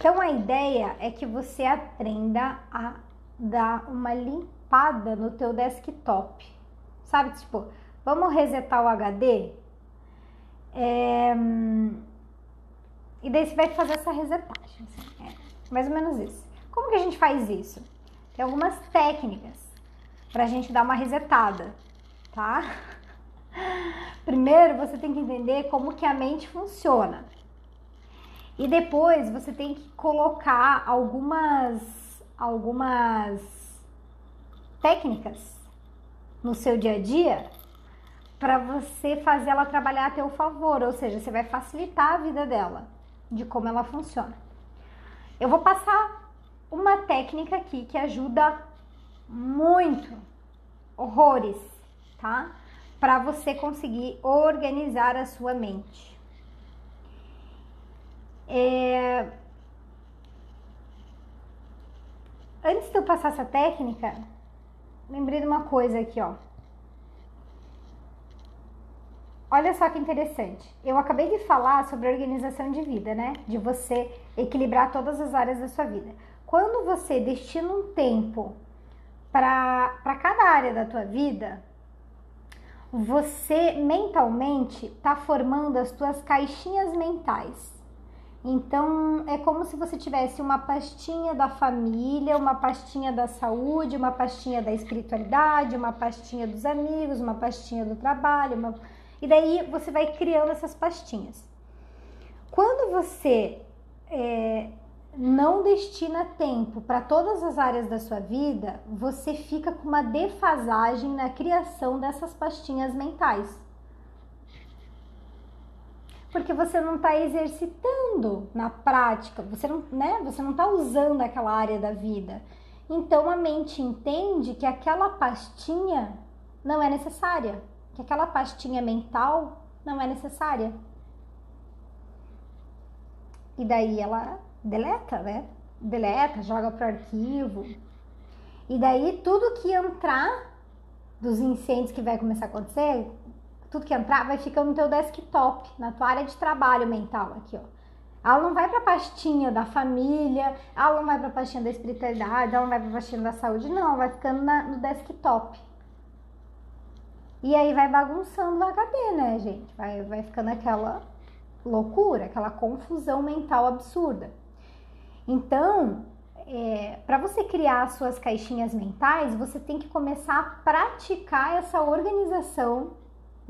Então a ideia é que você aprenda a dar uma limpada no teu desktop. Sabe, tipo, vamos resetar o HD? É... E daí você vai fazer essa resetagem. Assim, é, mais ou menos isso. Como que a gente faz isso? Tem algumas técnicas para a gente dar uma resetada, tá? Primeiro você tem que entender como que a mente funciona. E depois você tem que colocar algumas algumas técnicas no seu dia a dia para você fazer ela trabalhar a teu favor, ou seja, você vai facilitar a vida dela, de como ela funciona. Eu vou passar uma técnica aqui que ajuda muito, horrores, tá? Para você conseguir organizar a sua mente. É... Antes de eu passar essa técnica, lembrei de uma coisa aqui, ó. Olha só que interessante. Eu acabei de falar sobre organização de vida, né? De você equilibrar todas as áreas da sua vida. Quando você destina um tempo para cada área da tua vida, você mentalmente está formando as tuas caixinhas mentais. Então é como se você tivesse uma pastinha da família, uma pastinha da saúde, uma pastinha da espiritualidade, uma pastinha dos amigos, uma pastinha do trabalho, uma e daí você vai criando essas pastinhas. Quando você é, não destina tempo para todas as áreas da sua vida, você fica com uma defasagem na criação dessas pastinhas mentais. Porque você não está exercitando na prática, você não né, você não está usando aquela área da vida. Então a mente entende que aquela pastinha não é necessária que aquela pastinha mental não é necessária. E daí ela deleta, né? Deleta, joga pro arquivo. E daí tudo que entrar dos incêndios que vai começar a acontecer, tudo que entrar vai ficar no teu desktop, na tua área de trabalho mental aqui, ó. Ela não vai para a pastinha da família, ela não vai para a pastinha da espiritualidade, ela não vai para a pastinha da saúde, não, vai ficando na, no desktop. E aí vai bagunçando o HD, né, gente? Vai, vai ficando aquela loucura, aquela confusão mental absurda. Então, é, para você criar as suas caixinhas mentais, você tem que começar a praticar essa organização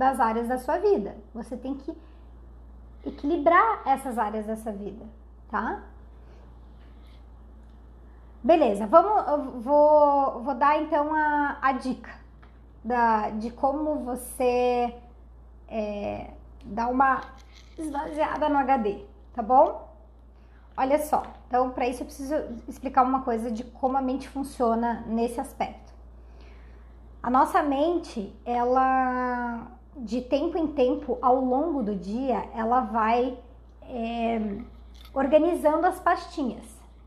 das áreas da sua vida. Você tem que equilibrar essas áreas dessa vida, tá? Beleza, vamos, vou, vou dar então a, a dica da, de como você é, dá uma esvaziada no HD, tá bom? Olha só, então para isso eu preciso explicar uma coisa de como a mente funciona nesse aspecto. A nossa mente, ela de tempo em tempo, ao longo do dia, ela vai é, organizando as pastinhas.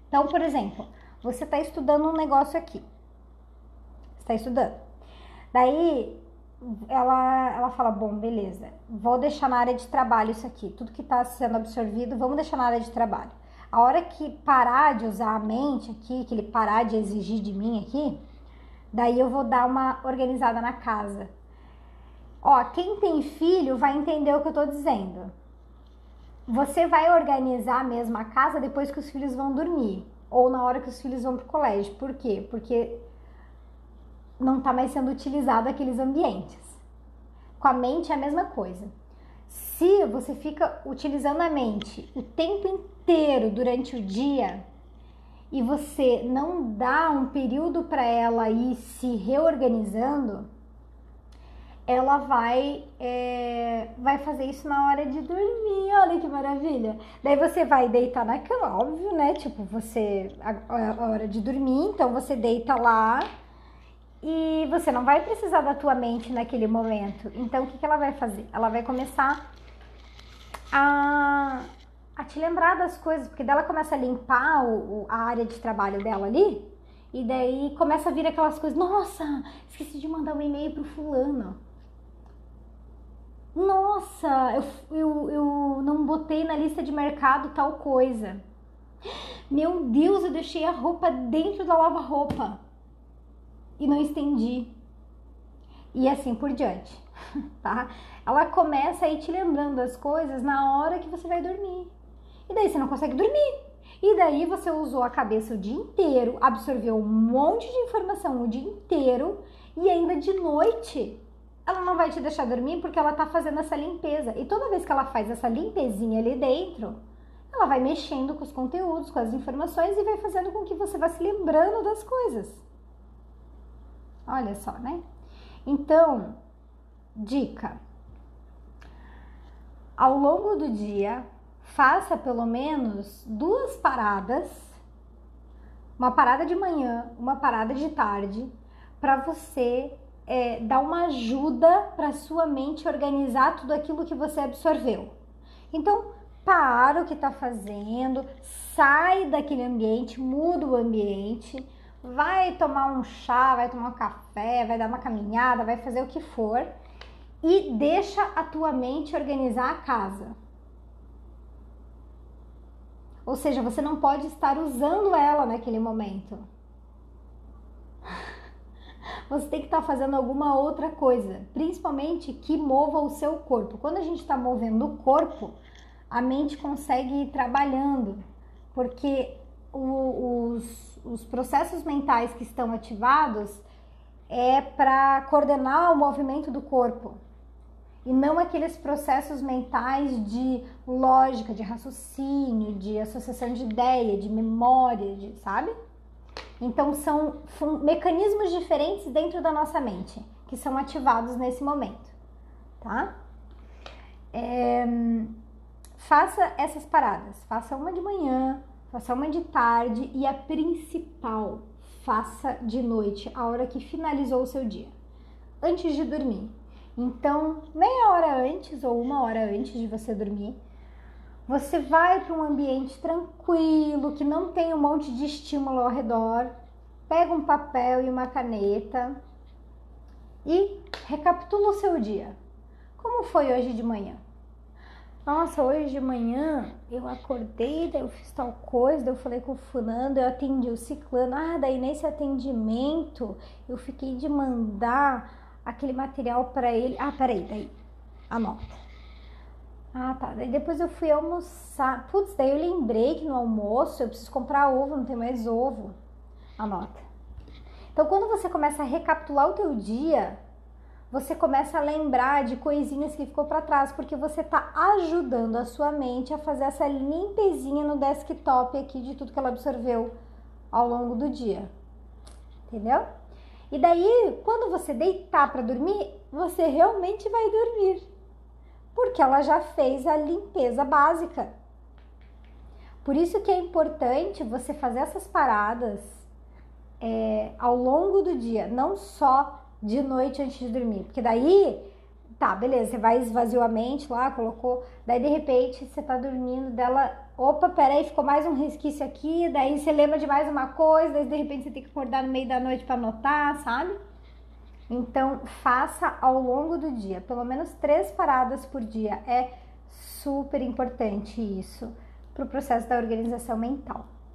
Então, por exemplo, você está estudando um negócio aqui. Está estudando. Daí ela, ela fala: bom, beleza, vou deixar na área de trabalho isso aqui, tudo que está sendo absorvido, vamos deixar na área de trabalho. A hora que parar de usar a mente aqui, que ele parar de exigir de mim aqui, daí eu vou dar uma organizada na casa. Ó, quem tem filho vai entender o que eu tô dizendo. Você vai organizar mesmo a casa depois que os filhos vão dormir ou na hora que os filhos vão pro colégio. Por quê? Porque não está mais sendo utilizado aqueles ambientes. Com a mente é a mesma coisa. Se você fica utilizando a mente o tempo inteiro durante o dia e você não dá um período para ela ir se reorganizando, ela vai é, vai fazer isso na hora de dormir. Olha que maravilha! Daí você vai deitar na cama, óbvio, né? Tipo, você a, a hora de dormir, então você deita lá e você não vai precisar da tua mente naquele momento. Então, o que, que ela vai fazer? Ela vai começar a, a te lembrar das coisas, porque dela começa a limpar o, a área de trabalho dela ali, e daí começa a vir aquelas coisas, nossa, esqueci de mandar um e-mail pro fulano. Nossa, eu, eu, eu não botei na lista de mercado tal coisa. Meu Deus, eu deixei a roupa dentro da lava-roupa e não estendi. E assim por diante, tá? Ela começa a ir te lembrando das coisas na hora que você vai dormir. E daí você não consegue dormir. E daí você usou a cabeça o dia inteiro, absorveu um monte de informação o dia inteiro e ainda de noite ela não vai te deixar dormir porque ela tá fazendo essa limpeza. E toda vez que ela faz essa limpezinha ali dentro, ela vai mexendo com os conteúdos, com as informações e vai fazendo com que você vá se lembrando das coisas. Olha só, né? Então, dica: ao longo do dia, faça pelo menos duas paradas, uma parada de manhã, uma parada de tarde, para você é, dar uma ajuda para sua mente organizar tudo aquilo que você absorveu. Então, para o que está fazendo, sai daquele ambiente, muda o ambiente, vai tomar um chá, vai tomar um café, vai dar uma caminhada, vai fazer o que for e deixa a tua mente organizar a casa. Ou seja, você não pode estar usando ela naquele momento. Você tem que estar fazendo alguma outra coisa, principalmente que mova o seu corpo. Quando a gente está movendo o corpo, a mente consegue ir trabalhando, porque o, os, os processos mentais que estão ativados é para coordenar o movimento do corpo e não aqueles processos mentais de lógica, de raciocínio, de associação de ideia, de memória, de, sabe? Então são mecanismos diferentes dentro da nossa mente que são ativados nesse momento, tá? É, faça essas paradas, faça uma de manhã, faça uma de tarde e a principal, faça de noite, a hora que finalizou o seu dia, antes de dormir. Então, meia hora antes ou uma hora antes de você dormir, você vai para um ambiente tranquilo, que não tem um monte de estímulo ao redor, pega um papel e uma caneta e recapitula o seu dia. Como foi hoje de manhã? Nossa, hoje de manhã eu acordei, daí eu fiz tal coisa, daí eu falei com o fulano, eu atendi o ciclano. Ah, daí nesse atendimento eu fiquei de mandar aquele material para ele. Ah, peraí, daí anota. Ah, tá. Daí depois eu fui almoçar. Putz, daí eu lembrei que no almoço eu preciso comprar ovo, não tem mais ovo. Anota. Então, quando você começa a recapitular o teu dia, você começa a lembrar de coisinhas que ficou para trás, porque você está ajudando a sua mente a fazer essa limpezinha no desktop aqui de tudo que ela absorveu ao longo do dia. Entendeu? E daí, quando você deitar para dormir, você realmente vai dormir, porque ela já fez a limpeza básica. Por isso que é importante você fazer essas paradas é, ao longo do dia, não só de noite antes de dormir, porque daí tá, beleza, você vai esvaziou a mente lá, colocou, daí de repente você tá dormindo dela opa, peraí, ficou mais um resquício aqui, daí você lembra de mais uma coisa, daí de repente você tem que acordar no meio da noite para anotar, sabe? Então, faça ao longo do dia, pelo menos três paradas por dia. É super importante isso para o processo da organização mental.